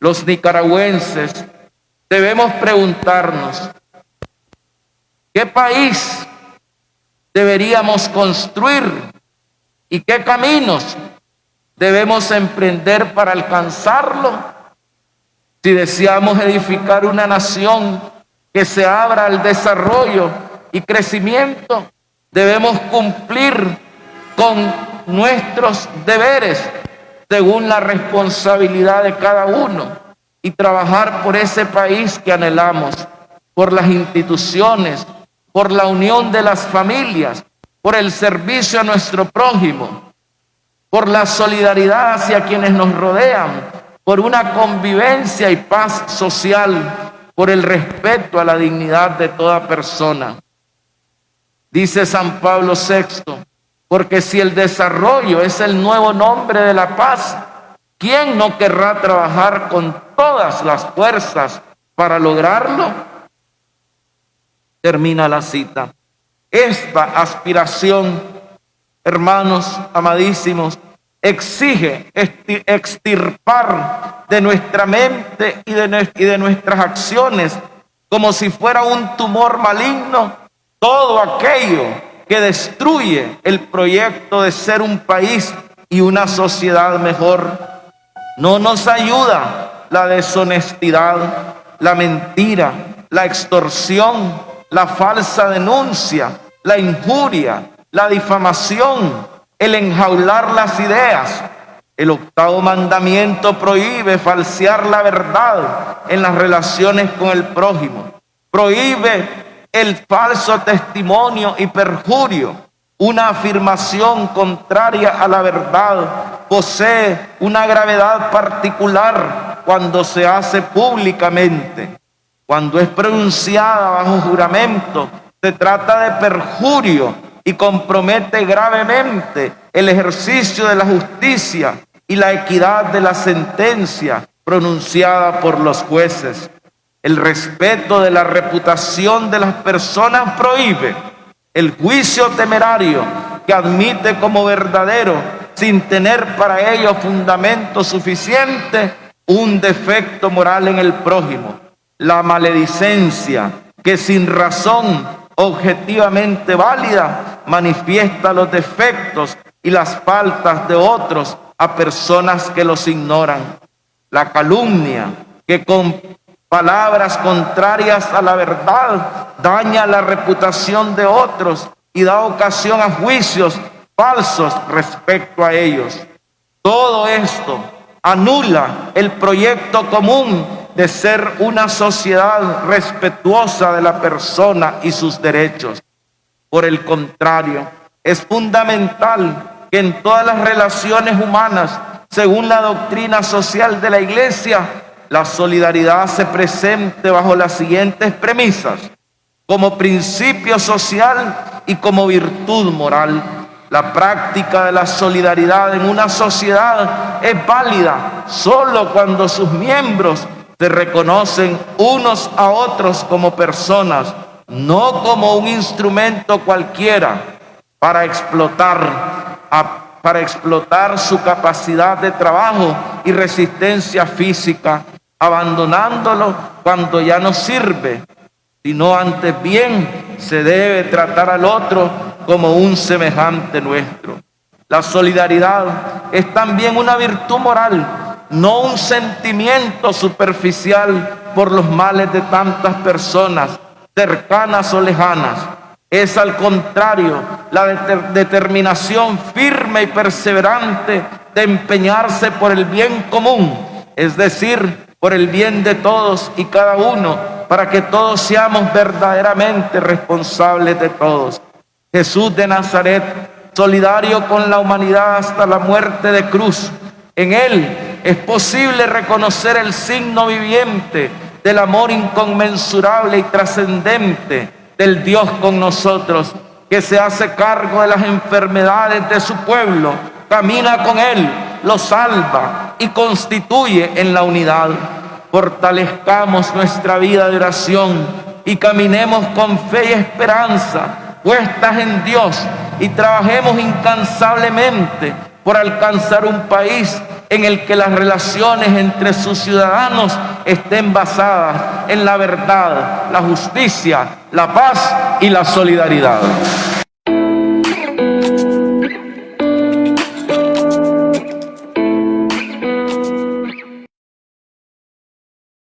los nicaragüenses, debemos preguntarnos, ¿qué país deberíamos construir y qué caminos debemos emprender para alcanzarlo? Si deseamos edificar una nación que se abra al desarrollo y crecimiento, debemos cumplir con nuestros deberes según la responsabilidad de cada uno y trabajar por ese país que anhelamos, por las instituciones, por la unión de las familias, por el servicio a nuestro prójimo, por la solidaridad hacia quienes nos rodean, por una convivencia y paz social, por el respeto a la dignidad de toda persona. Dice San Pablo VI, porque si el desarrollo es el nuevo nombre de la paz, ¿quién no querrá trabajar con todas las fuerzas para lograrlo? Termina la cita. Esta aspiración, hermanos amadísimos, exige extirpar de nuestra mente y de, nuestras acciones como si fuera un tumor maligno todo aquello que destruye el proyecto de ser un país y una sociedad mejor. No nos ayuda la deshonestidad, la mentira, la extorsión, la falsa denuncia, la injuria, la difamación, el enjaular las ideas. El octavo mandamiento prohíbe falsear la verdad en las relaciones con el prójimo. Prohíbe el falso testimonio y perjurio, una afirmación contraria a la verdad, posee una gravedad particular cuando se hace públicamente. Cuando es pronunciada bajo juramento, se trata de perjurio y compromete gravemente el ejercicio de la justicia y la equidad de la sentencia pronunciada por los jueces. El respeto de la reputación de las personas prohíbe el juicio temerario que admite como verdadero, sin tener para ello fundamento suficiente, un defecto moral en el prójimo. La maledicencia que sin razón objetivamente válida manifiesta los defectos y las faltas de otros a personas que los ignoran. La calumnia que con palabras contrarias a la verdad, daña la reputación de otros y da ocasión a juicios falsos respecto a ellos. Todo esto anula el proyecto común de ser una sociedad respetuosa de la persona y sus derechos. Por el contrario, es fundamental que en todas las relaciones humanas, según la doctrina social de la Iglesia, la solidaridad se presente bajo las siguientes premisas, como principio social y como virtud moral. La práctica de la solidaridad en una sociedad es válida solo cuando sus miembros se reconocen unos a otros como personas, no como un instrumento cualquiera para explotar para explotar su capacidad de trabajo y resistencia física abandonándolo cuando ya no sirve, sino antes bien se debe tratar al otro como un semejante nuestro. La solidaridad es también una virtud moral, no un sentimiento superficial por los males de tantas personas, cercanas o lejanas. Es al contrario la determinación firme y perseverante de empeñarse por el bien común, es decir, por el bien de todos y cada uno, para que todos seamos verdaderamente responsables de todos. Jesús de Nazaret, solidario con la humanidad hasta la muerte de cruz, en Él es posible reconocer el signo viviente del amor inconmensurable y trascendente del Dios con nosotros, que se hace cargo de las enfermedades de su pueblo, camina con Él lo salva y constituye en la unidad. Fortalezcamos nuestra vida de oración y caminemos con fe y esperanza puestas en Dios y trabajemos incansablemente por alcanzar un país en el que las relaciones entre sus ciudadanos estén basadas en la verdad, la justicia, la paz y la solidaridad.